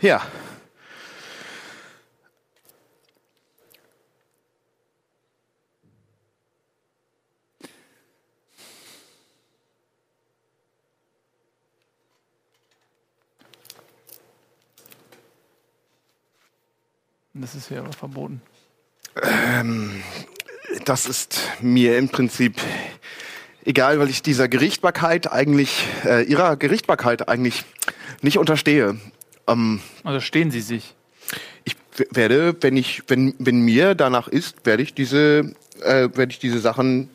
Ja. Das ist ja aber verboten. Das ist mir im Prinzip egal, weil ich dieser Gerichtbarkeit eigentlich, äh, ihrer Gerichtbarkeit eigentlich nicht unterstehe. Ähm, Also stehen sie sich. ich werde, wenn ich, wenn, wenn mir danach ist, werde ich diese, äh, werde ich diese Sachen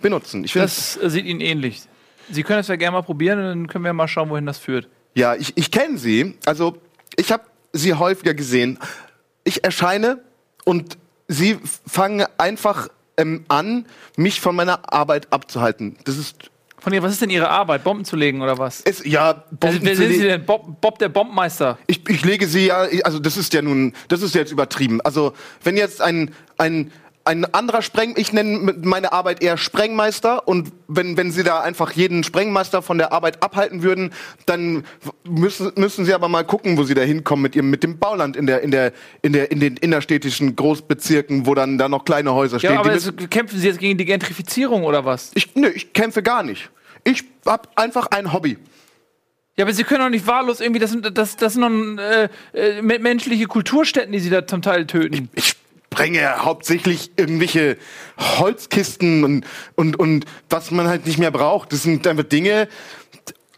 benutzen. Ich Das äh, sieht Ihnen ähnlich. Sie können es ja gerne mal probieren und dann können wir mal schauen, wohin das führt. ja, ich, ich kenne sie. Also ich habe sie häufiger gesehen. Ich erscheine und sie fangen einfach ähm, an, mich von meiner Arbeit abzuhalten. Das ist Von ihr, was ist denn Ihre Arbeit? Bomben zu legen oder was? es, ja, Bomben wer zu sind Sie denn? Bob, Bob der Bombenmeister. Ich, ich lege sie ja, also das ist ja nun, das ist jetzt übertrieben. Also wenn jetzt ein, ein, ein anderer Spreng, ich nenne meine Arbeit eher Sprengmeister und wenn, wenn sie da einfach jeden Sprengmeister von der Arbeit abhalten würden, dann müssen, müssen sie aber mal gucken, wo sie da hinkommen mit ihrem, mit dem Bauland in der, in der, in der, in den innerstädtischen Großbezirken, wo dann da noch kleine Häuser stehen. Ja, aber jetzt kämpfen Sie jetzt gegen die Gentrifizierung oder was? ich, nö, ich kämpfe gar nicht. Ich hab einfach ein Hobby. Ja, aber Sie können doch nicht wahllos irgendwie, das sind, das, das sind doch äh, äh, me- menschliche Kulturstätten, die Sie da zum Teil töten. ich sprenge hauptsächlich irgendwelche Holzkisten und, und, und was man halt nicht mehr braucht. Das sind einfach Dinge,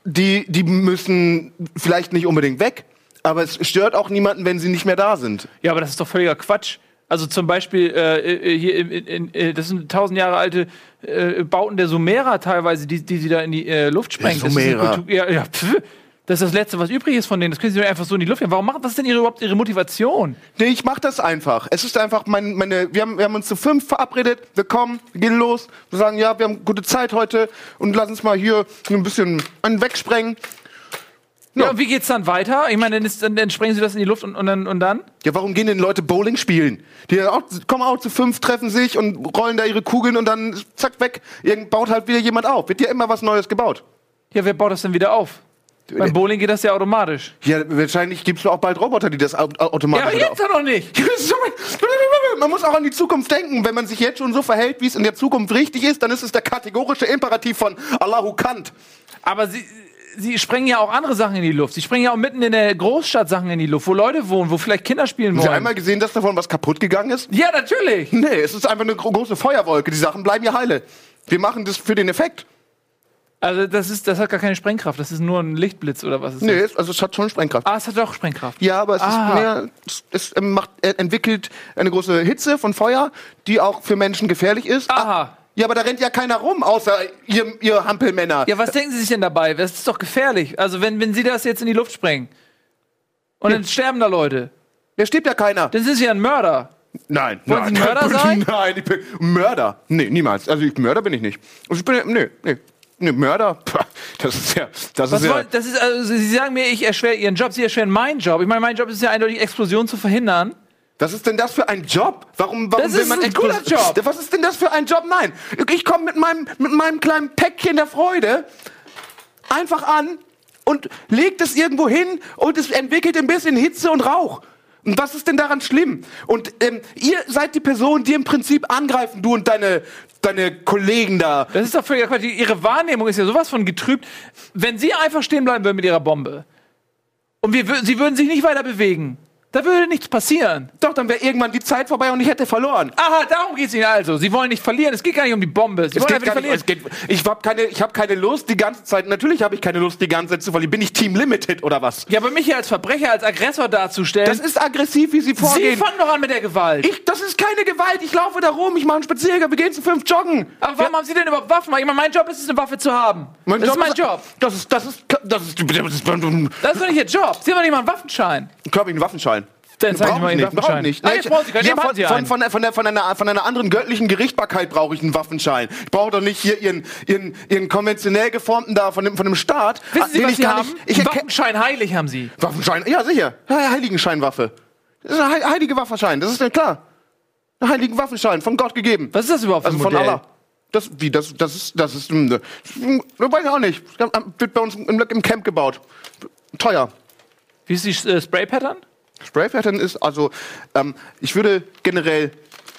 die, die müssen vielleicht nicht unbedingt weg, aber es stört auch niemanden, wenn sie nicht mehr da sind. Ja, aber das ist doch völliger Quatsch. Also zum Beispiel äh, äh, hier, in, in, in, äh, das sind tausend Jahre alte äh, Bauten der Sumerer teilweise, die, die sie da in die äh, Luft sprengen. Das ist eine Sumerer. Kultur- ja, ja, pf, das ist das Letzte, was übrig ist von denen. Das können sie doch einfach so in die Luft jagen. Warum machen, was ist denn ihre, überhaupt ihre Motivation? Nee, ich mach das einfach. Es ist einfach mein, meine, wir haben, wir haben uns zu fünf verabredet, wir kommen, wir gehen los, wir sagen, ja, wir haben gute Zeit heute und lass uns mal hier ein bisschen einen wegsprengen. Ja, Ja. und wie geht's dann weiter? Ich meine, dann, ist, dann, dann sprengen sie das in die Luft und, und, dann, und dann? Ja, warum gehen denn Leute Bowling spielen? Die auch, kommen auch zu fünf, treffen sich und rollen da ihre Kugeln und dann zack weg. Irgend baut halt wieder jemand auf. Wird ja immer was Neues gebaut. Ja, wer baut das denn wieder auf? Beim Bowling geht das ja automatisch. Ja, wahrscheinlich gibt's auch bald Roboter, die das au- au- Ja, automatisch aber jetzt doch noch nicht. Man muss auch an die Zukunft denken. Wenn man sich jetzt schon so verhält, wie es in der Zukunft richtig ist, dann ist es der kategorische Imperativ von Allahu Kant. Aber sie, sie sprengen ja auch andere Sachen in die Luft. Sie sprengen ja auch mitten in der Großstadt Sachen in die Luft, wo Leute wohnen, wo vielleicht Kinder spielen Haben Sie wollen. einmal gesehen, dass davon was kaputt gegangen ist? ja, natürlich. Nee, es ist einfach eine gro- große Feuerwolke. Die Sachen bleiben ja heile. Wir machen das für den Effekt. Also das ist, das hat gar keine Sprengkraft. Das ist nur ein Lichtblitz oder was ist Nee, das? also es hat schon Sprengkraft. Ah, es hat doch Sprengkraft. Ja, aber es Ah. ist mehr, es, es ähm, macht, entwickelt eine große Hitze von Feuer, die auch für Menschen gefährlich ist. Aha. Ja, aber da rennt ja keiner rum, außer ihr, ihr Hampelmänner. Ja, was denken Sie sich denn dabei? Das ist doch gefährlich. Also wenn, wenn Sie das jetzt in die Luft sprengen und dann sterben da Leute, Da stirbt ja keiner. dann sind Sie ja ein Mörder. Nein, Wollen nein. Sie Mörder sein? Nein, ich bin Mörder. Nee, niemals. Also ich, Mörder bin ich nicht. Also ich bin, nee, nee. Nee, Mörder, Pah, das ist ja, das Was ist ja, wollen, das ist, also, Sie sagen mir, ich erschwere Ihren Job, Sie erschweren meinen Job. Ich meine, mein Job ist ja eindeutig, Explosionen zu verhindern. was ist denn das für ein Job? Warum, warum Das will ist man ein Explos- Job. Was ist denn das für ein Job? Nein, ich komme mit meinem, mit meinem kleinen Päckchen der Freude einfach an und legt es irgendwo hin und es entwickelt ein bisschen Hitze und Rauch. Und was ist denn daran schlimm? Und ähm, ihr seid die Person, die im Prinzip angreifen, du und deine, deine Kollegen da. Das ist doch völlig Quatsch. Ihre Wahrnehmung ist ja sowas von getrübt. Wenn Sie einfach stehen bleiben würden mit Ihrer Bombe und wir, Sie würden sich nicht weiter bewegen, da würde nichts passieren. Doch, dann wäre irgendwann die Zeit vorbei und ich hätte verloren. Aha, darum geht es Ihnen also. Sie wollen nicht verlieren. Es geht gar nicht um die Bombe. Sie Es wollen geht gar nicht es geht, ich habe keine, ich hab keine Lust die ganze Zeit. Natürlich habe ich keine Lust die ganze Zeit zu verlieren. Bin ich Team Limited oder was? Ja, aber mich hier als Verbrecher, als Aggressor darzustellen. Das ist aggressiv, wie Sie Sie vorgehen. fangen doch an mit der Gewalt. Ich, das ist keine Gewalt. Ich laufe da rum, ich mache einen Spaziergang, wir gehen zu fünf joggen. aber warum haben Sie denn überhaupt Waffen? Ich meine, mein Job ist es, eine Waffe zu haben. das ist mein Job. Das ist, das ist, das ist, das ist, Das ist doch nicht Ihr Job. Sie haben doch nicht mal einen Waffenschein. ich habe einen Waffenschein. Dann Sie Brauche mal ich Ihren nicht, brauche Waffenschein. nicht. Ah, jetzt ich- Sie ja, von, Sie von, von, von, der, von, einer, von einer anderen göttlichen Gerichtbarkeit brauche ich einen Waffenschein. Ich brauche doch nicht hier Ihren, Ihren, Ihren konventionell geformten da von dem, von dem Staat. Wissen Sie, den was ich Sie haben? Ich erkenne Waffenschein heilig haben Sie. Waffenschein, ja sicher. Heiligenscheinwaffe. Das ist ein hei- heilige Waffenschein, das ist ja klar. Ein heiligen Waffenschein, von Gott gegeben. Was ist das überhaupt für Also ein von Modell? Allah. Das, wie, das, das ist, das ist, das weiß ich auch nicht. Wird bei uns im, im Camp gebaut. Teuer. Wie ist die äh, Spray-Pattern? Spray Pattern ist also, ähm, ich würde generell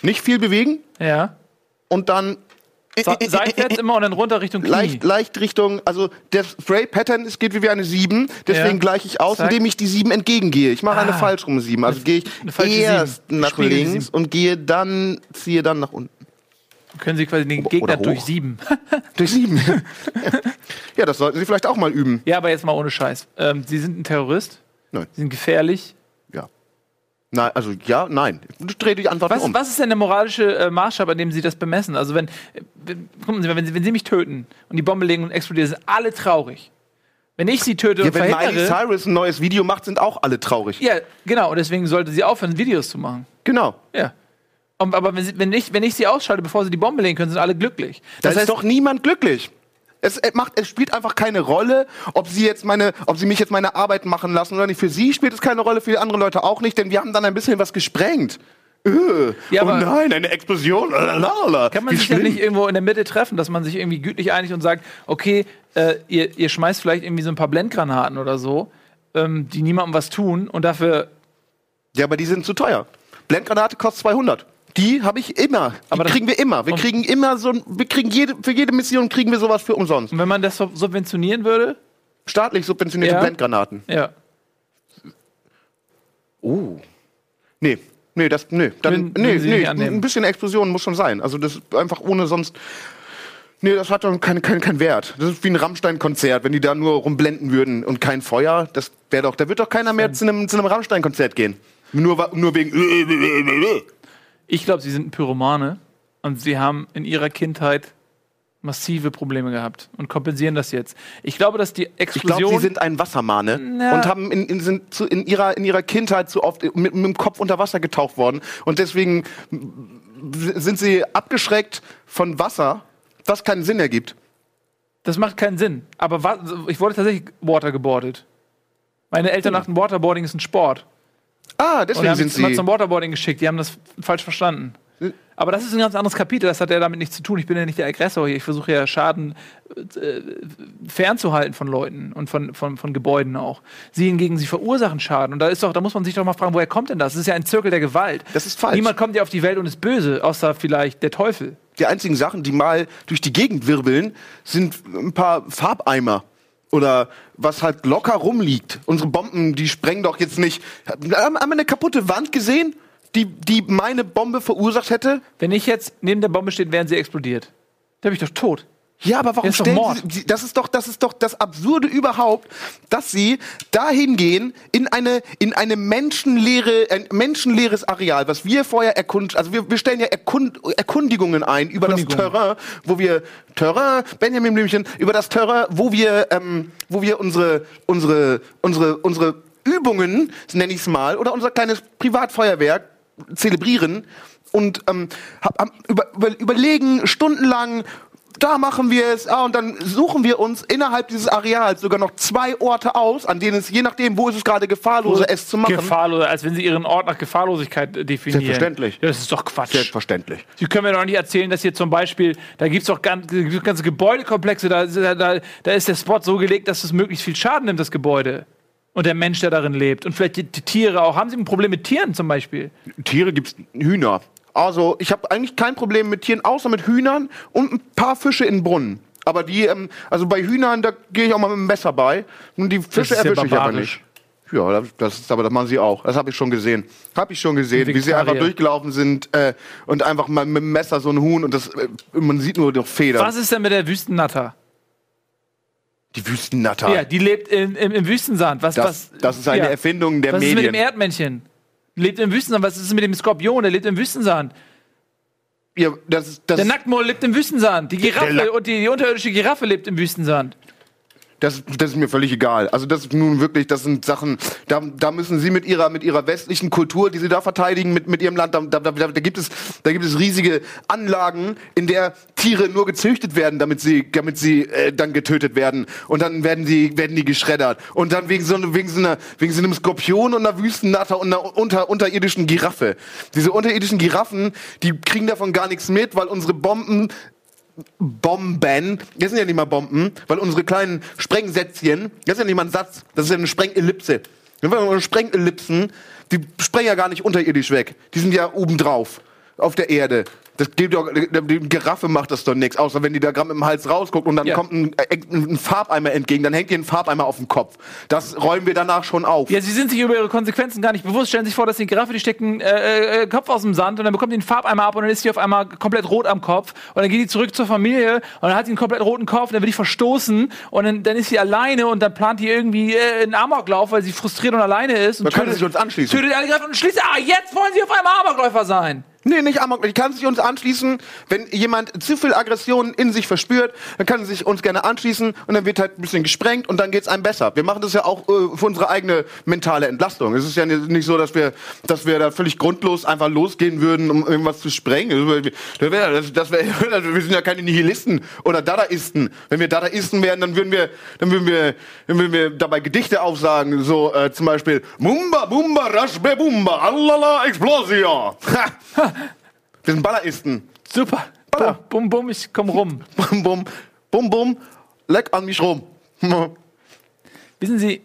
nicht viel bewegen Ja. und dann So, seitwärts immer und dann runter Richtung Knie. leicht, leicht Richtung, also der Spray Pattern ist, geht wie eine 7, deswegen Ja. gleiche ich aus, Zack. indem ich die 7 entgegengehe. Ich mache eine Ah. falsch rum 7. Also gehe ich falsche erst Sieben. nach Spiegel die links Sieben. und gehe dann, ziehe dann nach unten. Können Sie quasi den Gegner hoch. durch sieben. Durch 7. ja, das sollten Sie vielleicht auch mal üben. ja, aber jetzt mal ohne Scheiß. Ähm, Sie sind ein Terrorist. Nein. Sie sind gefährlich. Nein, also ja, nein. Ich drehe die Antwort Was, um. was ist denn der moralische äh, Maßstab, an dem Sie das bemessen? Also wenn, wenn, gucken Sie mal, wenn Sie, wenn Sie mich töten und die Bombe legen und explodieren, sind alle traurig. Wenn ich Sie töte Ja, und wenn Miley verhindere... Cyrus ein neues Video macht, sind auch alle traurig. Ja, genau. Und deswegen sollte sie aufhören, Videos zu machen. Genau. Ja. Und, aber wenn, sie, wenn, ich, wenn ich sie ausschalte, bevor sie die Bombe legen können, sind alle glücklich. Da Das ist heißt, doch niemand glücklich. Es, es macht, es spielt einfach keine Rolle, ob sie jetzt meine, ob sie mich jetzt meine Arbeit machen lassen oder nicht. Für sie spielt es keine Rolle, für die andere Leute auch nicht, denn wir haben dann ein bisschen was gesprengt. Äh, Ja, oh nein, eine Explosion. Lalalala. kann man Wie sich ja schlimm. nicht irgendwo in der Mitte treffen, dass man sich irgendwie gütlich einigt und sagt, okay, äh, ihr, ihr schmeißt vielleicht irgendwie so ein paar Blendgranaten oder so, ähm, die niemandem was tun und dafür. Ja, aber die sind zu teuer. Blendgranate kostet 200. Die habe ich immer. Die Aber das- kriegen wir immer. Wir kriegen immer so, ein- wir kriegen jede, für jede Mission kriegen wir sowas für umsonst. Und wenn man das sub- subventionieren würde, Staatlich subventionierte Ja. Blendgranaten. ja. Oh. Nee. Nee, das, nee, dann, Würden- nee, würden Sie nee, nicht annehmen? ein bisschen Explosion muss schon sein. Also das ist einfach ohne sonst, nee, das hat doch keinen kein, kein Wert. Das ist wie ein Rammstein-Konzert, wenn die da nur rumblenden würden und kein Feuer, das wäre doch, da wird doch keiner mehr zu einem, zu einem Rammstein-Konzert gehen. Nur, wa- nur wegen, Ich glaube, sie sind ein Pyromane und sie haben in ihrer Kindheit massive Probleme gehabt und kompensieren das jetzt. Ich glaube, dass die ich Explosion. glaube, sie sind ein Wassermane Na. und haben in, in, sind zu, in, ihrer, in ihrer Kindheit zu oft mit, mit dem Kopf unter Wasser getaucht worden und deswegen sind sie abgeschreckt von Wasser, was keinen Sinn ergibt. Das macht keinen Sinn. Aber ich wurde tatsächlich watergeboardet. Meine Eltern dachten, Waterboarding ist ein Sport. Ah, Und deswegen haben sind mich immer sie. zum Waterboarding geschickt. Die haben das falsch verstanden. Aber das ist ein ganz anderes Kapitel. Das hat ja damit nichts zu tun. Ich bin ja nicht der Aggressor hier. Ich versuche ja Schaden äh, fernzuhalten von Leuten und von, von, von Gebäuden auch. Sie hingegen, sie verursachen Schaden. Und da ist doch, da muss man sich doch mal fragen, woher kommt denn das? Das ist ja ein Zirkel der Gewalt. Das ist falsch. Niemand kommt ja auf die Welt und ist böse, außer vielleicht der Teufel. Die einzigen Sachen, die mal durch die Gegend wirbeln, sind ein paar Farbeimer. Oder was halt locker rumliegt. Unsere Bomben, die sprengen doch jetzt nicht. Haben wir eine kaputte Wand gesehen, die, die meine Bombe verursacht hätte? Wenn ich jetzt neben der Bombe stehe, wären sie explodiert. Da bin ich doch tot. Ja, aber warum Das ist stellen. Sie, das ist doch, das ist doch das Absurde überhaupt, dass Sie dahin gehen in eine, in eine menschenleere, ein menschenleeres Areal, was wir vorher erkund, also wir, wir stellen ja Erkund, Erkundigungen ein über das Erkundigungen. Terrain, wo wir, Terrain, Benjamin Blümchen, über das Terrain, wo wir, ähm, wo wir unsere, unsere, unsere, unsere Übungen, nenne ich es mal, oder unser kleines Privatfeuerwerk zelebrieren und ähm, hab, hab, über, über, überlegen stundenlang, da machen wir es, ah, und dann suchen wir uns innerhalb dieses Areals sogar noch zwei Orte aus, an denen es, je nachdem, wo ist es gerade gefahrloser, es zu machen. Gefahrlos, als wenn sie ihren Ort nach Gefahrlosigkeit definieren. Selbstverständlich. Das ist doch Quatsch. Selbstverständlich. Sie können mir doch nicht erzählen, dass hier zum Beispiel, da gibt es doch ganz, ganze Gebäudekomplexe, da, da, da, ist der Spot so gelegt, dass es möglichst viel Schaden nimmt, das Gebäude. Und der Mensch, der darin lebt. Und vielleicht die, die Tiere auch. Haben Sie ein Problem mit Tieren zum Beispiel? Tiere gibt's Hühner. Also ich habe eigentlich kein Problem mit Tieren, außer mit Hühnern und ein paar Fische in Brunnen. Aber die, ähm, also bei Hühnern, da gehe ich auch mal mit dem Messer bei. Und die Fische ist ja erwische ich aber barbarisch. nicht. Ja, das, ist aber das machen sie auch. Das habe ich schon gesehen. Habe ich schon gesehen, wie sie einfach durchgelaufen sind äh, und einfach mal mit dem Messer so ein Huhn und das äh, man sieht nur noch Federn. Was ist denn mit der Wüstennatter? Die Wüstennatter. Ja, die lebt in, im, im Wüstensand. Was, das, was, das ist eine ja. Erfindung der Was ist mit Medien. dem Erdmännchen? Lebt im Wüstensand. Was ist mit dem Skorpion? Der lebt im Wüstensand. ja, das, das, Der Nacktmull lebt im Wüstensand. Die Giraffe und die, die unterirdische Giraffe lebt im Wüstensand. Das, das ist mir völlig egal. Also das ist nun wirklich, das sind Sachen, da, da müssen Sie mit Ihrer mit Ihrer westlichen Kultur, die Sie da verteidigen, mit, mit Ihrem Land, da, da, da, da gibt es da gibt es riesige Anlagen, in der Tiere nur gezüchtet werden, damit sie damit sie äh, dann getötet werden und dann werden die werden die geschreddert und dann wegen so wegen so einer wegen so einem Skorpion und einer Wüstennatter und einer unter, unterirdischen Giraffe. Diese unterirdischen Giraffen, die kriegen davon gar nichts mit, weil unsere Bomben Bomben, das sind ja nicht mal Bomben, weil unsere kleinen Sprengsätzchen, das ist ja nicht mal ein Satz, das ist ja eine Sprengellipse. Wir Sprengellipsen, die sprengen ja gar nicht unterirdisch weg. Die sind ja obendrauf auf der Erde. Das geht doch, die Giraffe macht das doch nichts, außer wenn die da gerade mit dem Hals rausguckt und dann Ja. kommt ein, äh, ein Farbeimer entgegen, dann hängt ihr ein Farbeimer auf dem Kopf. Das räumen wir danach schon auf. Ja, sie sind sich über ihre Konsequenzen gar nicht bewusst. Stellen sich vor, dass die Giraffe, die steckt einen äh, äh, Kopf aus dem Sand und dann bekommt die einen Farbeimer ab und dann ist sie auf einmal komplett rot am Kopf. Und dann geht die zurück zur Familie und dann hat sie einen komplett roten Kopf und dann wird die verstoßen und dann, dann ist sie alleine und dann plant die irgendwie äh, einen Amoklauf, weil sie frustriert und alleine ist. Und Man könnte sich uns anschließen. Tötet alle Giraffen und schließt, ah, jetzt wollen sie auf einmal Amokläufer sein. Nee, nicht Amok. Die kann sich uns anschließen. Wenn jemand zu viel Aggression in sich verspürt, dann kann sie sich uns gerne anschließen und dann wird halt ein bisschen gesprengt und dann geht's einem besser. Wir machen das ja auch äh, für unsere eigene mentale Entlastung. Es ist ja nicht so, dass wir, dass wir da völlig grundlos einfach losgehen würden, um irgendwas zu sprengen. Das wär, das, das wär, wir sind ja keine Nihilisten oder Dadaisten. Wenn wir Dadaisten wären, dann würden wir, dann würden wir, dann würden wir dabei Gedichte aufsagen, so äh, zum Beispiel Mumba, Bumba, Rashbe, Bumba, Allala, Explosion. Ha! Wir sind Balleristen. Super. Baller. Bum, bum, ich komm rum. Bum, bum, bum, bum, leck an mich rum. Wissen Sie,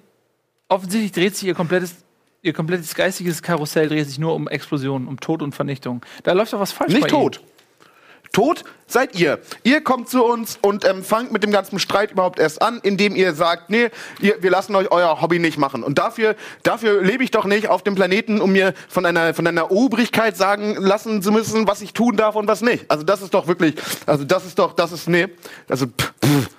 offensichtlich dreht sich ihr komplettes, ihr komplettes geistiges Karussell dreht sich nur um Explosionen, um Tod und Vernichtung. Da läuft doch was falsch bei Nicht tot. Tot seid ihr. Ihr kommt zu uns und ähm, fangt mit dem ganzen Streit überhaupt erst an, indem ihr sagt, nee, ihr, wir lassen euch euer Hobby nicht machen. Und dafür, dafür lebe ich doch nicht auf dem Planeten, um mir von einer, von einer Obrigkeit sagen lassen zu müssen, was ich tun darf und was nicht. Also das ist doch wirklich, also das ist doch, das ist, nee, also pff.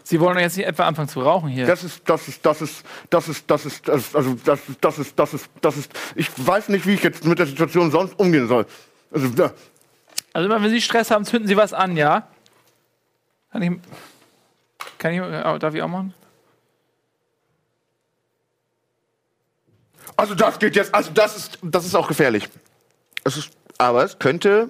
Sie wollen doch jetzt nicht etwa anfangen zu rauchen hier. Das ist, das ist, das ist, das ist, das ist, das ist, also das ist, das ist, das ist, das ist. Ich weiß nicht, wie ich jetzt mit der Situation sonst umgehen soll. Also. Also immer wenn Sie Stress haben, zünden Sie was an, ja? Kann ich. Kann ich. äh, Darf ich auch machen? also das geht jetzt, also das ist, das ist auch gefährlich. Es ist, aber es könnte,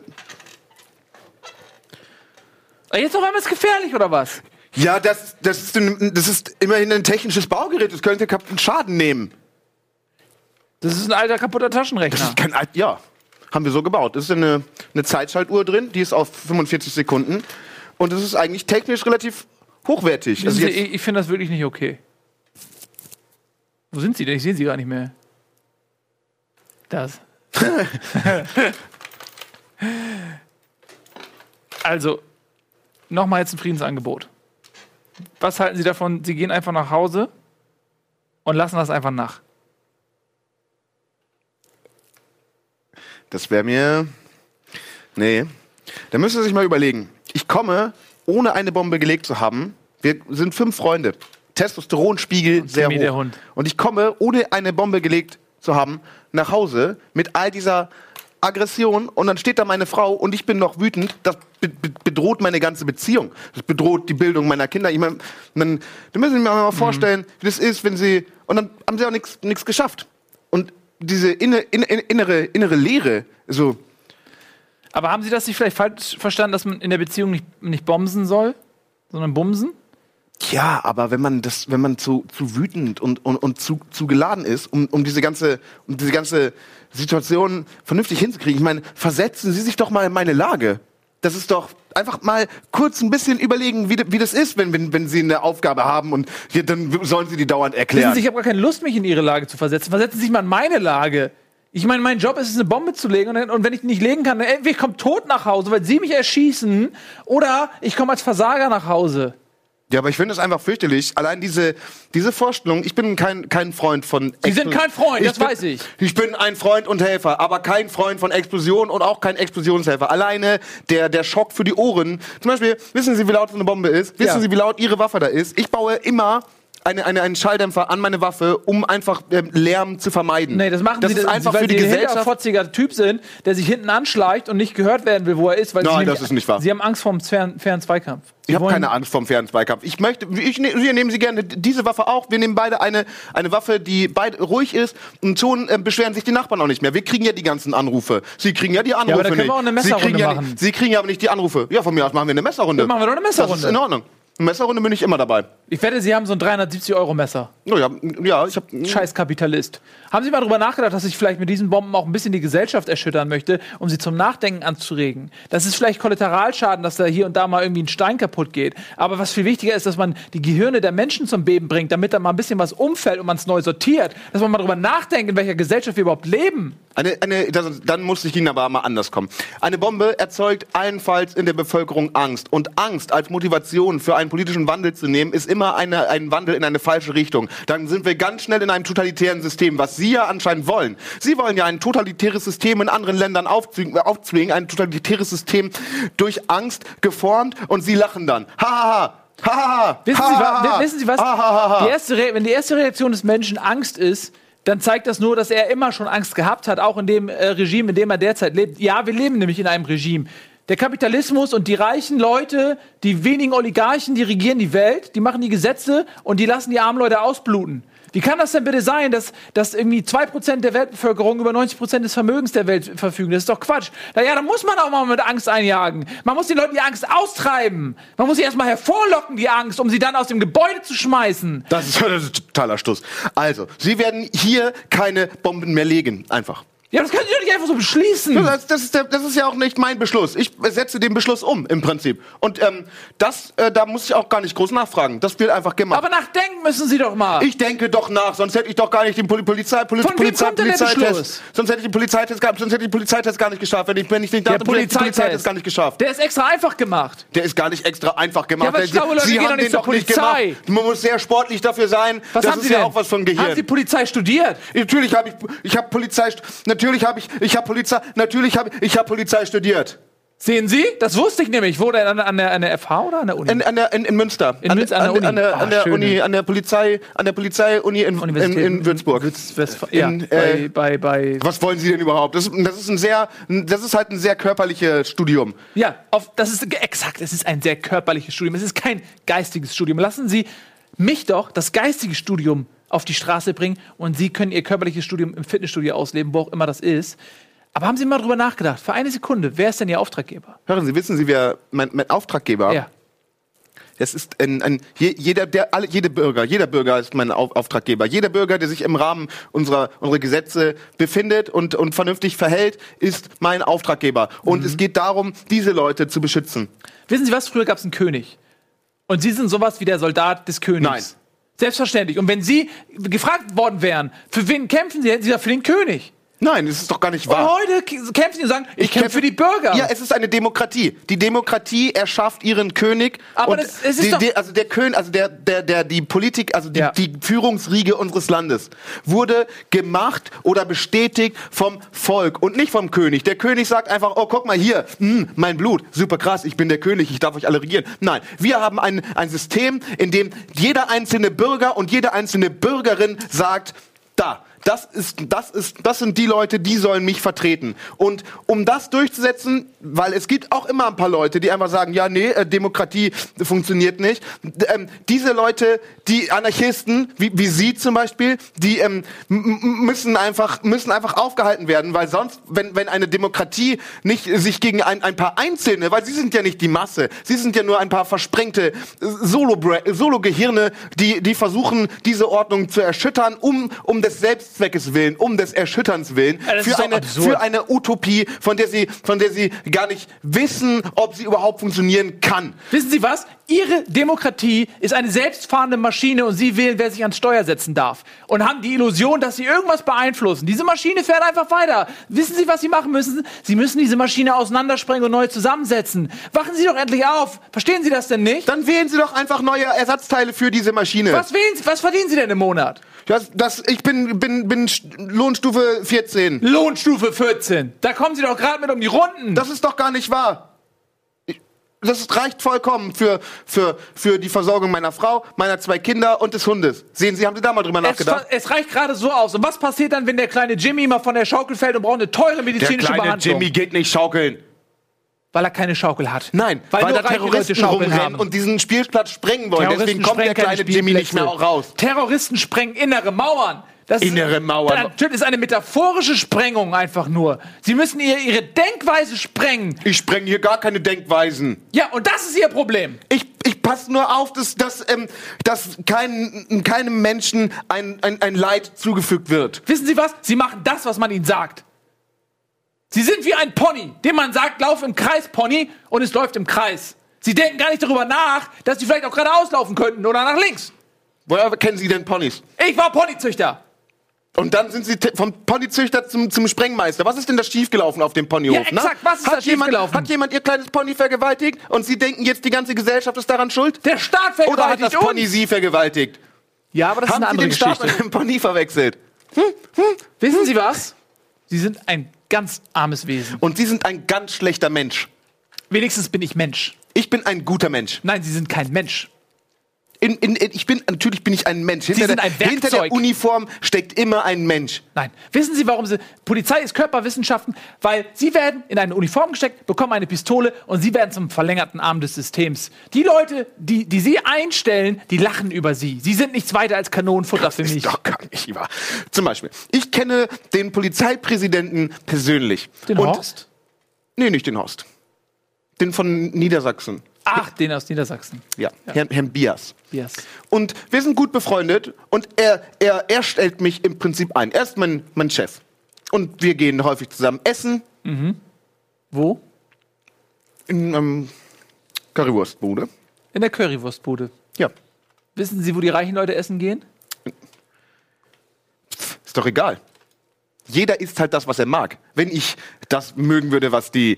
Jetzt auf einmal ist gefährlich, oder was? ja, das, das ist, ein, das ist immerhin ein technisches Baugerät. Es könnte einen Schaden nehmen. Das ist ein alter kaputter Das Taschenrechner. ist kein, Alt- ja, haben wir so gebaut. Es ist eine, eine Zeitschaltuhr drin, die ist auf 45 Sekunden und es ist eigentlich technisch relativ hochwertig. Also Sie, jetzt, ich ich finde das wirklich nicht okay. Wo sind Sie denn? Ich sehe Sie gar nicht mehr. Das. also, nochmal jetzt ein Friedensangebot. Was halten Sie davon? Sie gehen einfach nach Hause und lassen das einfach nach. Das wäre mir. Nee. Da müsste sich mal überlegen. Ich komme, ohne eine Bombe gelegt zu haben. Wir sind fünf Freunde. Testosteronspiegel sehr Timmy, hoch. der Hund. Und ich komme, ohne eine Bombe gelegt zu haben, nach Hause mit all dieser Aggression und dann steht da meine Frau und ich bin noch wütend. Das be be bedroht meine ganze Beziehung. Das bedroht die Bildung meiner Kinder. Ich mein, dann, dann müssen Sie mir mal vorstellen, wie das ist, wenn Sie und dann haben Sie auch nichts geschafft. Diese inne, inne, innere innere Leere, so Aber haben Sie das nicht vielleicht falsch verstanden, dass man in der Beziehung nicht, nicht bomsen soll, sondern bumsen? Ja, aber wenn man das, wenn man zu, zu wütend und, und, und zu, zu geladen ist, um, um diese ganze, um diese ganze Situation vernünftig hinzukriegen, ich meine, versetzen Sie sich doch mal in meine Lage. Das ist doch einfach mal kurz ein bisschen überlegen, wie, wie das ist, wenn, wenn, wenn Sie eine Aufgabe haben und hier, dann sollen Sie die dauernd Wissen erklären. Sie, ich habe gar keine Lust, mich in Ihre Lage zu versetzen. Versetzen Sie sich mal in meine Lage. Ich meine, mein Job ist es, eine Bombe zu legen. Und, und wenn ich die nicht legen kann, dann entweder ich komme tot nach Hause, weil Sie mich erschießen, oder ich komme als Versager nach Hause. Ja, aber ich finde es einfach fürchterlich. Allein diese, diese Vorstellung, ich bin kein, kein Freund von. Sie sind kein Freund, das bin, weiß ich. Ich bin ein Freund und Helfer, aber kein Freund von Explosion und auch kein Explosionshelfer. Alleine der, der Schock für die Ohren. Zum Beispiel, wissen Sie, wie laut so eine Bombe ist? Wissen Ja. Sie, wie laut Ihre Waffe da ist? Ich baue immer eine, eine, einen Schalldämpfer an meine Waffe, um einfach ähm, Lärm zu vermeiden. Nee, das machen das Sie ist einfach weil für die Sie ein Gesellschaft. hinterfotziger Typ sind, der sich hinten anschleicht und nicht gehört werden will, wo er ist. Weil Nein, Sie das ist nicht wahr. Sie haben Angst vor dem fairen, fairen Zweikampf. Sie Ich habe keine Angst vom fairen Zweikampf. Ich möchte, ich, ne- wir nehmen Sie gerne diese Waffe auch. Wir nehmen beide eine, eine Waffe, die beide ruhig ist und schon äh, beschweren sich die Nachbarn auch nicht mehr. Wir kriegen ja die ganzen Anrufe. Sie kriegen ja die Anrufe aber da können nicht. wir auch eine Sie kriegen Messerrunde ja, machen. Sie kriegen ja aber nicht die Anrufe. Ja, von mir aus machen wir eine Messerrunde. Dann machen wir doch eine Messerrunde. Das ist in Ordnung. Messerrunde bin ich immer dabei. Ich wette, Sie haben so ein 370-Euro-Messer. Oh, ja, ja, ich habe Scheiß Kapitalist. Haben Sie mal darüber nachgedacht, dass ich vielleicht mit diesen Bomben auch ein bisschen die Gesellschaft erschüttern möchte, um sie zum Nachdenken anzuregen? Das ist vielleicht Kollateralschaden, dass da hier und da mal irgendwie ein Stein kaputt geht. Aber was viel wichtiger ist, dass man die Gehirne der Menschen zum Beben bringt, damit da mal ein bisschen was umfällt und man es neu sortiert. Dass man mal darüber nachdenkt, in welcher Gesellschaft wir überhaupt leben. Eine, eine, das, dann muss ich Ihnen aber mal anders kommen. Eine Bombe erzeugt allenfalls in der Bevölkerung Angst. Und Angst als Motivation für einen politischen Wandel zu nehmen, ist immer eine, ein Wandel in eine falsche Richtung. Dann sind wir ganz schnell in einem totalitären System, was Sie ja anscheinend wollen. Sie wollen ja ein totalitäres System in anderen Ländern aufzwingen, aufzwingen ein totalitäres System durch Angst geformt und Sie lachen dann. Hahaha. Ha, ha, ha. Wissen, Ha, Sie, ha, ha. wissen Sie was? Ha, ha, ha, ha. Die erste Re wenn die erste Reaktion des Menschen Angst ist, dann zeigt das nur, dass er immer schon Angst gehabt hat, auch in dem äh, Regime, in dem er derzeit lebt. Ja, wir leben nämlich in einem Regime. Der Kapitalismus und die reichen Leute, die wenigen Oligarchen, die regieren die Welt, die machen die Gesetze und die lassen die armen Leute ausbluten. Wie kann das denn bitte sein, dass, dass irgendwie 2% der Weltbevölkerung über 90% des Vermögens der Welt verfügen? Das ist doch Quatsch. Naja, da muss man auch mal mit Angst einjagen. Man muss den Leuten die Angst austreiben. Man muss sie erstmal hervorlocken, die Angst, um sie dann aus dem Gebäude zu schmeißen. Das ist, das ist totaler Stuss. Also, Sie werden hier keine Bomben mehr legen. Einfach. Ja, das können Sie doch nicht einfach so beschließen. Das, das, ist der, das ist ja auch nicht mein Beschluss. Ich setze den Beschluss um, im Prinzip. Und ähm, das, äh, da muss ich auch gar nicht groß nachfragen. Das wird einfach gemacht. Aber nachdenken müssen Sie doch mal. ich denke doch nach, sonst hätte ich doch gar nicht den Poli Polizei, Poli Von Polizei, kommt denn der Polizeitest. Beschluss? Sonst hätte ich den Polizeitest, gar- sonst hätte ich den Polizeitest gar nicht geschafft. Wenn ich, wenn ich nicht da der bin, hätte ich den Polizeitest gar nicht geschafft. Der ist extra einfach gemacht. Der ist gar nicht extra einfach gemacht. Ja, aber schlaue Leute Sie gehen haben doch nicht den zur doch nicht Polizei. gemacht. Man muss sehr sportlich dafür sein. Was das haben ist Sie ja denn? auch was vom Haben Gehirn. Sie Polizei studiert? Natürlich habe ich, ich habe Polizei, natürlich habe ich, ich habe Polizei, natürlich habe ich habe Polizei studiert. Sehen Sie? Das wusste ich nämlich. Wo denn? An, an, der, an der FH oder an der Uni? In, an der, in, in Münster. In an, Münster, an der Uni. An der, an der schön. Uni, an der Polizei, an der Polizei-Uni in, in, in Würzburg. Ja, äh, bei, bei, bei Was wollen Sie denn überhaupt? Das, ist- das ist ein sehr, das ist halt ein sehr körperliches Studium. Ja, auf, das ist exakt. Es ist ein sehr körperliches Studium. Es ist kein geistiges Studium. Lassen Sie mich doch das geistige Studium auf die Straße bringen und Sie können Ihr körperliches Studium im Fitnessstudio ausleben, wo auch immer das ist. Aber haben Sie mal drüber nachgedacht? Für eine Sekunde, wer ist denn Ihr Auftraggeber? Hören Sie, wissen Sie, wer mein, mein Auftraggeber? Ja. Das ist ein, ein je, jeder, der, alle, jede Bürger, jeder Bürger ist mein Auf, Auftraggeber. Jeder Bürger, der sich im Rahmen unserer, unserer Gesetze befindet und, und vernünftig verhält, ist mein Auftraggeber. Und es geht darum, diese Leute zu beschützen. Wissen Sie was? Früher gab es einen König. Und Sie sind sowas wie der Soldat des Königs. Nein. Selbstverständlich. Und wenn Sie gefragt worden wären, für wen kämpfen Sie, hätten Sie ja für den König. Nein, das ist doch gar nicht Und wahr. heute k- kämpfen Sie und sagen, ich, kämpfe für die Bürger. Ja, es ist eine Demokratie. Die Demokratie erschafft ihren König. Aber und das- es ist die, doch- die, also der König, also der, der, der, die Politik, also die, Ja. die Führungsriege unseres Landes wurde gemacht oder bestätigt vom Volk und nicht vom König. Der König sagt einfach, oh, guck mal hier, hm, mein Blut, super krass, ich bin der König, ich darf euch alle regieren. Nein, wir haben ein, ein System, in dem jeder einzelne Bürger und jede einzelne Bürgerin sagt, da, das ist, das ist, das sind die Leute, die sollen mich vertreten. Und um das durchzusetzen, weil es gibt auch immer ein paar Leute, die einfach sagen, ja, nee, äh, Demokratie funktioniert nicht. Ähm, diese Leute, die Anarchisten, wie, wie Sie zum Beispiel, die ähm, müssen einfach, müssen einfach aufgehalten werden, weil sonst, wenn, wenn eine Demokratie nicht sich gegen ein, ein paar Einzelne, weil sie sind ja nicht die Masse, sie sind ja nur ein paar versprengte äh, Solo-Gehirne, die, die versuchen, diese Ordnung zu erschüttern, um, um des Selbstzweckes willen, um des Erschütterns willen, Ja, für, eine, absurd. für eine Utopie, von der sie, von der sie gar nicht wissen, ob sie überhaupt funktionieren kann. Wissen Sie was? Ihre Demokratie ist eine selbstfahrende Maschine und Sie wählen, wer sich ans Steuer setzen darf. Und haben die Illusion, dass Sie irgendwas beeinflussen. Diese Maschine fährt einfach weiter. Wissen Sie, was Sie machen müssen? Sie müssen diese Maschine auseinandersprengen und neu zusammensetzen. Wachen Sie doch endlich auf. Verstehen Sie das denn nicht? Dann wählen Sie doch einfach neue Ersatzteile für diese Maschine. Was, wählen Sie, was verdienen Sie denn im Monat? Das, das, ich bin, bin, bin St- Lohnstufe 14. Lohnstufe 14. Da kommen Sie doch gerade mit um die Runden. Das ist doch gar nicht wahr. Das reicht vollkommen für, für, für die Versorgung meiner Frau, meiner zwei Kinder und des Hundes. Sehen Sie, haben Sie da mal drüber es, nachgedacht? es reicht gerade so aus. Und was passiert dann, wenn der kleine Jimmy mal von der Schaukel fällt und braucht eine teure Der medizinische kleine Behandlung? Jimmy geht nicht schaukeln. Weil er keine Schaukel hat. Nein, weil, weil, nur da Terroristen Schaukeln rumrennen haben. und diesen Spielplatz sprengen wollen. Deswegen kommt der kleine Jimmy nicht mehr raus. Terroristen sprengen innere Mauern. Das Innere Mauern. Natürlich ist eine metaphorische Sprengung einfach nur. Sie müssen ihre, ihre Denkweise sprengen. Ich spreng hier gar keine Denkweisen. Ja, und das ist ihr Problem. Ich, ich passt nur auf, dass, dass, ähm, dass kein, keinem Menschen ein, ein, ein Leid zugefügt wird. Wissen Sie was? Sie machen das, was man ihnen sagt. Sie sind wie ein Pony, dem man sagt, lauf im Kreis, Pony, und es läuft im Kreis. Sie denken gar nicht darüber nach, dass sie vielleicht auch gerade auslaufen könnten oder nach links. Woher kennen Sie denn Ponys? Ich war Ponyzüchter. Und dann sind Sie vom Ponyzüchter zum, zum Sprengmeister. Was ist denn da schiefgelaufen auf dem Ponyhof? Ja, exakt, was ist hat da jemand, schiefgelaufen? Hat jemand Ihr kleines Pony vergewaltigt und Sie denken jetzt, die ganze Gesellschaft ist daran schuld? Der Staat Oder hat das vergewaltigt Pony uns. Sie vergewaltigt? Ja, aber das Haben ist eine Sie andere den Staat mit dem Pony verwechselt? Wissen Sie was? Sie sind ein ganz armes Wesen. Und Sie sind ein ganz schlechter Mensch. Wenigstens bin ich Mensch. Ich bin ein guter Mensch. Nein, Sie sind kein Mensch. In, in, in, ich bin, natürlich bin ich ein Mensch. Hinter, sind der, ein hinter der Werkzeug. Uniform steckt immer ein Mensch. Nein. Wissen Sie, warum Sie. Polizei ist Körperwissenschaften, weil Sie werden in eine Uniform gesteckt, bekommen eine Pistole und Sie werden zum verlängerten Arm des Systems. Die Leute, die, die Sie einstellen, die lachen über Sie. Sie sind nichts weiter als Kanonenfutter für mich. Ist doch gar nicht wahr. Zum Beispiel, ich kenne den Polizeipräsidenten persönlich. Den Und- Horst? Nee, nicht den Horst. Den von Niedersachsen. Ach, den aus Niedersachsen. Ja, Herrn, Herrn Bias. Yes. Und wir sind gut befreundet und er, er, er stellt mich im Prinzip ein. Er ist mein, mein Chef. Und wir gehen häufig zusammen essen Wo? in einem Currywurstbude. In der Currywurstbude. Ja, Wissen Sie, wo die reichen Leute essen gehen? ist doch egal. Jeder isst halt das, was er mag. Wenn ich das mögen würde, was die...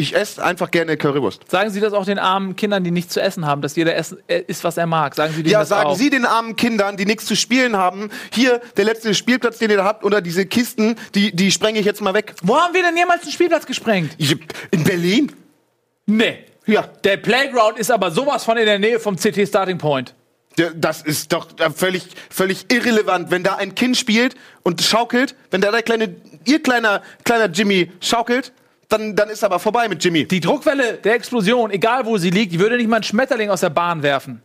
Ich esse einfach gerne Currywurst. Sagen Sie das auch den armen Kindern, die nichts zu essen haben, dass jeder essen, äh, isst, was er mag. Sagen Sie denen Ja, das sagen auch. Sie den armen Kindern, die nichts zu spielen haben, hier der letzte Spielplatz, den ihr da habt, oder diese Kisten, die, die sprenge ich jetzt mal weg. Wo haben wir denn jemals einen Spielplatz gesprengt? Ich, in Berlin? Nee. Ja. Der Playground ist aber sowas von in der Nähe vom CT Starting Point. Das ist doch äh, völlig, völlig irrelevant, wenn da ein Kind spielt und schaukelt, wenn da der kleine, ihr kleiner, kleiner Jimmy schaukelt, dann, dann ist aber vorbei mit Jimmy. Die Druckwelle der Explosion, egal wo sie liegt, die würde nicht mal einen Schmetterling aus der Bahn werfen.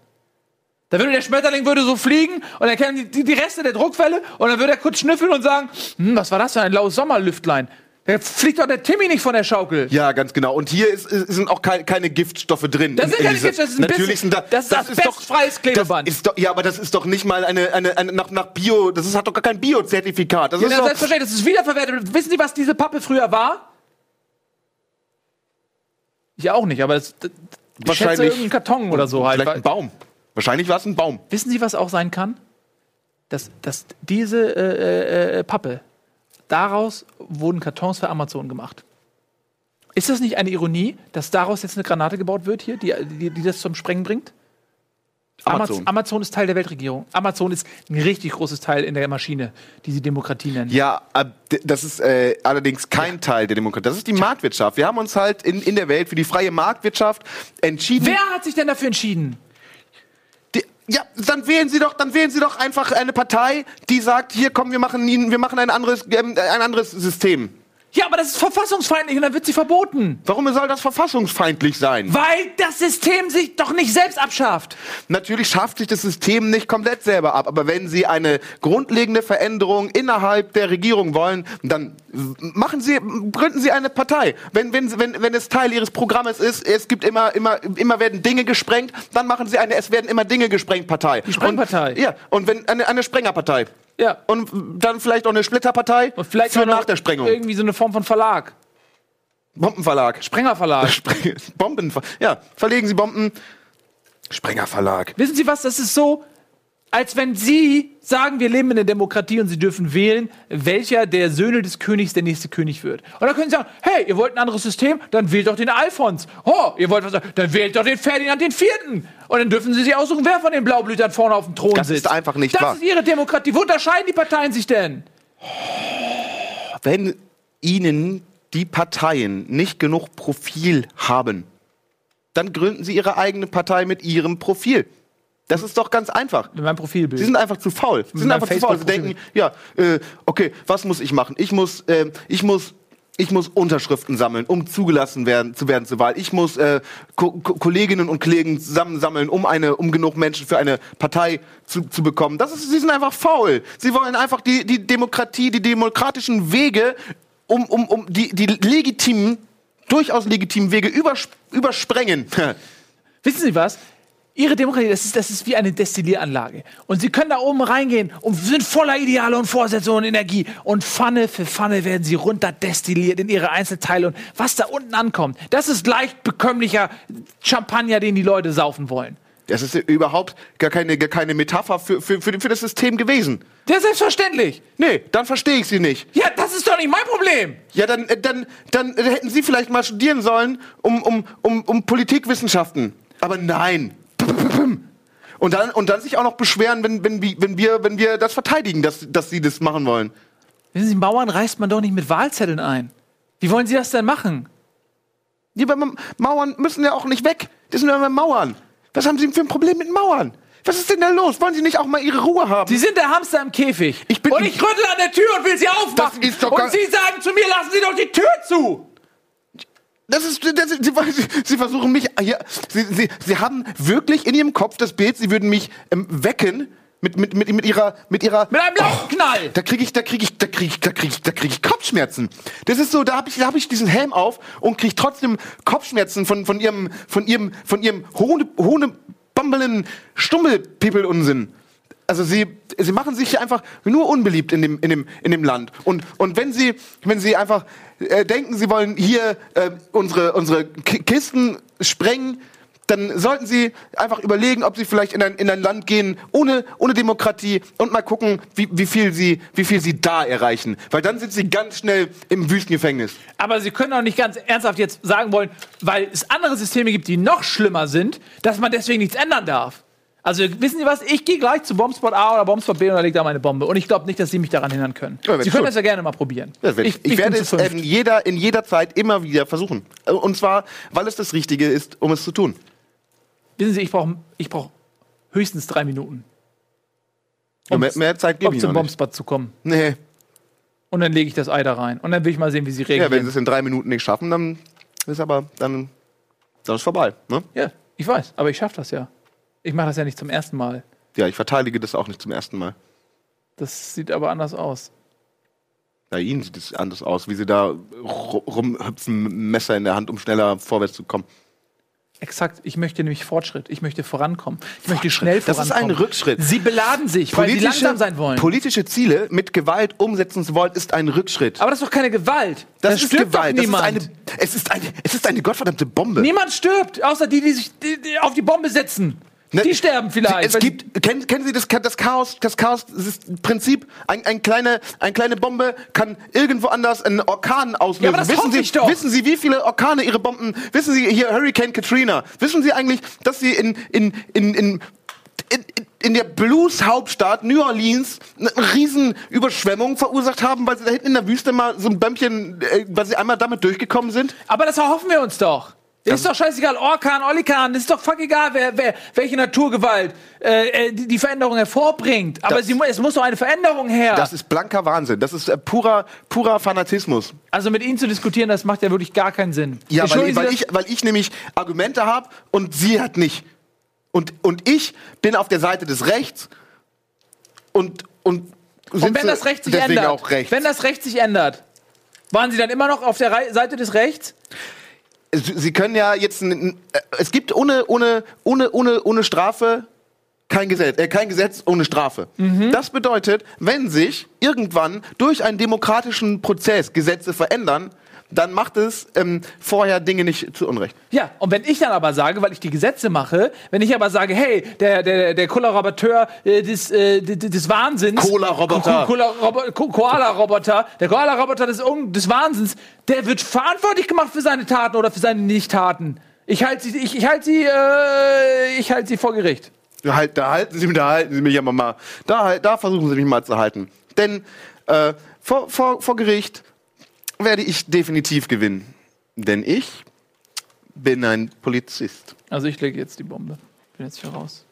Da würde der Schmetterling würde so fliegen und dann kämen die, die, Reste der Druckwelle und dann würde er kurz schnüffeln und sagen, hm, was war das für ein laues Sommerlüftlein? Da fliegt doch der Timmy nicht von der Schaukel. Ja, ganz genau. Und hier ist, ist, sind auch keine, keine Giftstoffe drin. Das in- sind in keine Giftstoffe, das ist ein Natürlich Biss- sind da, das ist asbestfreies Klebeband. Das ist doch, ja, aber das ist doch nicht mal eine, eine, eine nach, nach Bio, das ist, hat doch gar kein Bio-Zertifikat. Das Ja, ist das doch, selbstverständlich, das ist wiederverwertet. Wissen Sie, was diese Pappe früher war? Ich auch nicht, aber das, das ich Wahrscheinlich- irgendein Karton oder so halt. vielleicht ein Baum. Wahrscheinlich war es ein Baum. Wissen Sie, was auch sein kann? Dass, dass diese äh, äh, Pappe, daraus wurden Kartons für Amazon gemacht. Ist das nicht eine Ironie, dass daraus jetzt eine Granate gebaut wird hier, die, die, die das zum Sprengen bringt? Amazon. Amaz- Amazon ist Teil der Weltregierung. Amazon ist ein richtig großes Teil in der Maschine, die sie Demokratie nennen. Ja, das ist äh, allerdings kein Teil der Demokratie. Das ist die Marktwirtschaft. Wir haben uns halt in, in der Welt für die freie Marktwirtschaft entschieden. Wer hat sich denn dafür entschieden? Ja, dann wählen Sie doch, dann wählen Sie doch einfach eine Partei, die sagt, hier komm, wir machen, wir machen ein anderes, ähm, ein anderes System. Ja, aber das ist verfassungsfeindlich und dann wird sie verboten. Warum soll das verfassungsfeindlich sein? Weil das System sich doch nicht selbst abschafft. Natürlich schafft sich das System nicht komplett selber ab, aber wenn Sie eine grundlegende Veränderung innerhalb der Regierung wollen, dann machen Sie, gründen Sie eine Partei. Wenn, wenn, wenn, wenn es Teil Ihres Programmes ist, es gibt immer, immer, immer werden Dinge gesprengt, dann machen Sie eine, es werden immer Dinge gesprengt Partei. Die Sprengpartei. Und, ja, und wenn, eine, eine Sprengerpartei. Ja. Und dann vielleicht auch eine Splitterpartei Und vielleicht für nach der Sprengung. irgendwie so eine Form von Verlag. Bombenverlag. Sprengerverlag. Spre- Bomben, ja, verlegen Sie Bomben. Sprengerverlag. Wissen Sie was? Das ist so, als wenn Sie sagen, wir leben in der Demokratie und Sie dürfen wählen, welcher der Söhne des Königs der nächste König wird. Und dann können Sie sagen, hey, ihr wollt ein anderes System? Dann wählt doch den Alfons. Oh, ihr wollt was? Dann wählt doch den Ferdinand den Vierten. Und dann dürfen Sie sich aussuchen, wer von den Blaublütern vorne auf dem Thron Das sitzt. ist einfach nicht das wahr. ist Ihre Demokratie. Wo unterscheiden die Parteien sich denn? wenn ihnen die Parteien nicht genug Profil haben, dann gründen sie ihre eigene Partei mit ihrem Profil. Das ist doch ganz einfach. Meinem Profilbild. Sie sind einfach zu faul. Sie sind einfach zu faul. Sie denken, ja, äh, okay, was muss ich machen? Ich muss, äh, ich muss, ich muss Unterschriften sammeln, um zugelassen werden, zu werden zur Wahl. Ich muss äh, Ko Ko Kolleginnen und Kollegen zusammensammeln, um eine, um genug Menschen für eine Partei zu, zu bekommen. Das ist, sie sind einfach faul. Sie wollen einfach die, die Demokratie, die demokratischen Wege, um, um, um die, die legitimen, durchaus legitimen Wege übers übersprengen. Wissen Sie was? Ihre Demokratie, das ist, das ist wie eine Destillieranlage. Und Sie können da oben reingehen und sind voller Ideale und Vorsätze und Energie. Und Pfanne für Pfanne werden Sie runterdestilliert in Ihre Einzelteile. Und was da unten ankommt, das ist leicht bekömmlicher Champagner, den die Leute saufen wollen. Das ist überhaupt gar keine, gar keine Metapher für, für, für, für das System gewesen. Ja, selbstverständlich. Nee, dann verstehe ich sie nicht. Ja, das ist doch nicht mein Problem. Ja, dann, dann, dann hätten Sie vielleicht mal studieren sollen um, um, um, um Politikwissenschaften. Aber nein. Und dann, und dann sich auch noch beschweren, wenn, wenn, wir- wenn, wir, wenn wir das verteidigen, dass, dass Sie das machen wollen. Wissen Sie, Mauern reißt man doch nicht mit Wahlzetteln ein. Wie wollen Sie das denn machen? Die Ma- Mauern müssen ja auch nicht weg. Das sind ja Mauern. Was haben Sie denn für ein Problem mit Mauern? Was ist denn da los? Wollen Sie nicht auch mal Ihre Ruhe haben? Sie sind der Hamster im Käfig. Ich bin- und ich rüttel an der Tür und will sie aufmachen. Und Sie sagen zu mir, lassen Sie doch die Tür zu. Das ist, das ist, Sie, Sie versuchen mich, hier, Sie, Sie, Sie haben wirklich in Ihrem Kopf das Bild, Sie würden mich ähm, wecken mit, mit, mit, mit Ihrer, mit Ihrer, Mit einem Lautknall. da kriege ich, da kriege ich, da kriege ich, da kriege ich, da kriege ich Kopfschmerzen. Das ist so, da habe ich, da habe ich diesen Helm auf und kriege trotzdem Kopfschmerzen von, von Ihrem, von Ihrem, von Ihrem hohne, hohne, bambelnden Stummelpipel-Unsinn. Also sie, sie machen sich einfach nur unbeliebt in dem, in dem, in dem Land. Und, und wenn sie, wenn sie einfach äh, denken, sie wollen hier äh, unsere, unsere Ki- Kisten sprengen, dann sollten sie einfach überlegen, ob sie vielleicht in ein, in ein Land gehen ohne, ohne Demokratie und mal gucken, wie, wie, viel sie, wie viel sie da erreichen. Weil dann sind sie ganz schnell im Wüstengefängnis. Aber Sie können doch nicht ganz ernsthaft jetzt sagen wollen, weil es andere Systeme gibt, die noch schlimmer sind, dass man deswegen nichts ändern darf. Also wissen Sie was? Ich gehe gleich zu Bombspot A oder Bombspot B und da liegt da meine Bombe. Und ich glaube nicht, dass Sie mich daran hindern können. Ja, Sie ich können das ja gerne mal probieren. Ja, ich, ich, bin werde es in jeder, in jeder Zeit immer wieder versuchen. Und zwar, weil es das Richtige ist, um es zu tun. Wissen Sie, ich brauche ich brauch höchstens drei Minuten, Und mehr, mehr Zeit gebe um ich zum. Bombspot zu kommen. Nee. Und dann lege ich das Ei da rein. Und dann will ich mal sehen, wie Sie Ja, wenn reagieren. sie es in drei Minuten nicht schaffen, dann ist aber dann, dann ist vorbei. Ne? Ja, ich weiß, aber ich schaffe das ja. Ich mache das ja nicht zum ersten Mal. Ja, ich verteidige das auch nicht zum ersten Mal. Das sieht aber anders aus. Bei Ihnen sieht es anders aus, wie Sie da ru- rumhüpfen, mit Messer in der Hand, um schneller vorwärts zu kommen. Exakt, ich möchte nämlich Fortschritt. Ich möchte vorankommen. Ich möchte schnell Das ist vorankommen. ein Rückschritt. Sie beladen sich, weil sie langsam sein wollen. politische Ziele mit Gewalt umsetzen zu wollen, ist ein Rückschritt. aber das ist doch keine Gewalt. Das Da ist stirbt Gewalt. Doch Das ist niemand. eine, es, ist eine, es ist eine gottverdammte Bombe. niemand stirbt, außer die, die sich die, die auf die Bombe setzen. Ne, Die sterben vielleicht. Es gibt, kennen, kennen Sie das, das Chaos, das Chaos, das ist Prinzip, ein, ein kleine, eine kleine Bombe kann irgendwo anders einen Orkan auslösen. Ja, aber das wissen, hoffe Sie, ich doch. wissen Sie, wie viele Orkane Ihre Bomben, wissen Sie hier Hurricane Katrina, wissen Sie eigentlich, dass Sie in, in, in, in, in, in der Blues-Hauptstadt New Orleans eine riesen Überschwemmung verursacht haben, weil sie da hinten in der Wüste mal so ein Bämmchen, äh, weil sie einmal damit durchgekommen sind? aber das erhoffen wir uns doch. Ist doch scheißegal, Orkan, Olikan, ist doch fuck egal, wer, wer, welche Naturgewalt äh, äh, die, die Veränderung hervorbringt. Aber Das- sie, es muss doch eine Veränderung her. Das ist blanker Wahnsinn. Das ist äh, purer, purer Fanatismus. also mit Ihnen zu diskutieren, das macht ja wirklich gar keinen Sinn. Ja, weil, weil, ich, weil ich nämlich Argumente habe und sie hat nicht. Und, und ich bin auf der Seite des Rechts und und, Und wenn das Recht sich ändert, wenn das Recht sich ändert, waren Sie dann immer noch auf der Seite des Rechts? Sie können ja jetzt äh, es gibt ohne ohne ohne ohne ohne Strafe kein Gesetz, äh, kein Gesetz ohne Strafe. Mhm. Das bedeutet, wenn sich irgendwann durch einen demokratischen Prozess Gesetze verändern, dann macht es ähm, vorher Dinge nicht zu Unrecht. Ja, und wenn ich dann aber sage, weil ich die Gesetze mache, wenn ich aber sage, hey, der, der, der Koala-Roboter äh, des, äh, des, Wahnsinns. Cola-Roboter. Ko- Cola-Robo- Ko- Koala-Roboter. Der Koala-Roboter des, des Wahnsinns, der wird verantwortlich gemacht für seine Taten oder für seine Nichttaten. Ich halte sie, ich, ich halte sie, äh, ich halte sie vor Gericht. Da, halt, da halten Sie mich, da halten Sie mich aber mal. Da, da versuchen Sie mich mal zu halten. Denn äh, vor, vor, vor Gericht werde ich definitiv gewinnen. Denn ich bin ein Polizist. Also ich lege jetzt die Bombe. Bin jetzt hier raus.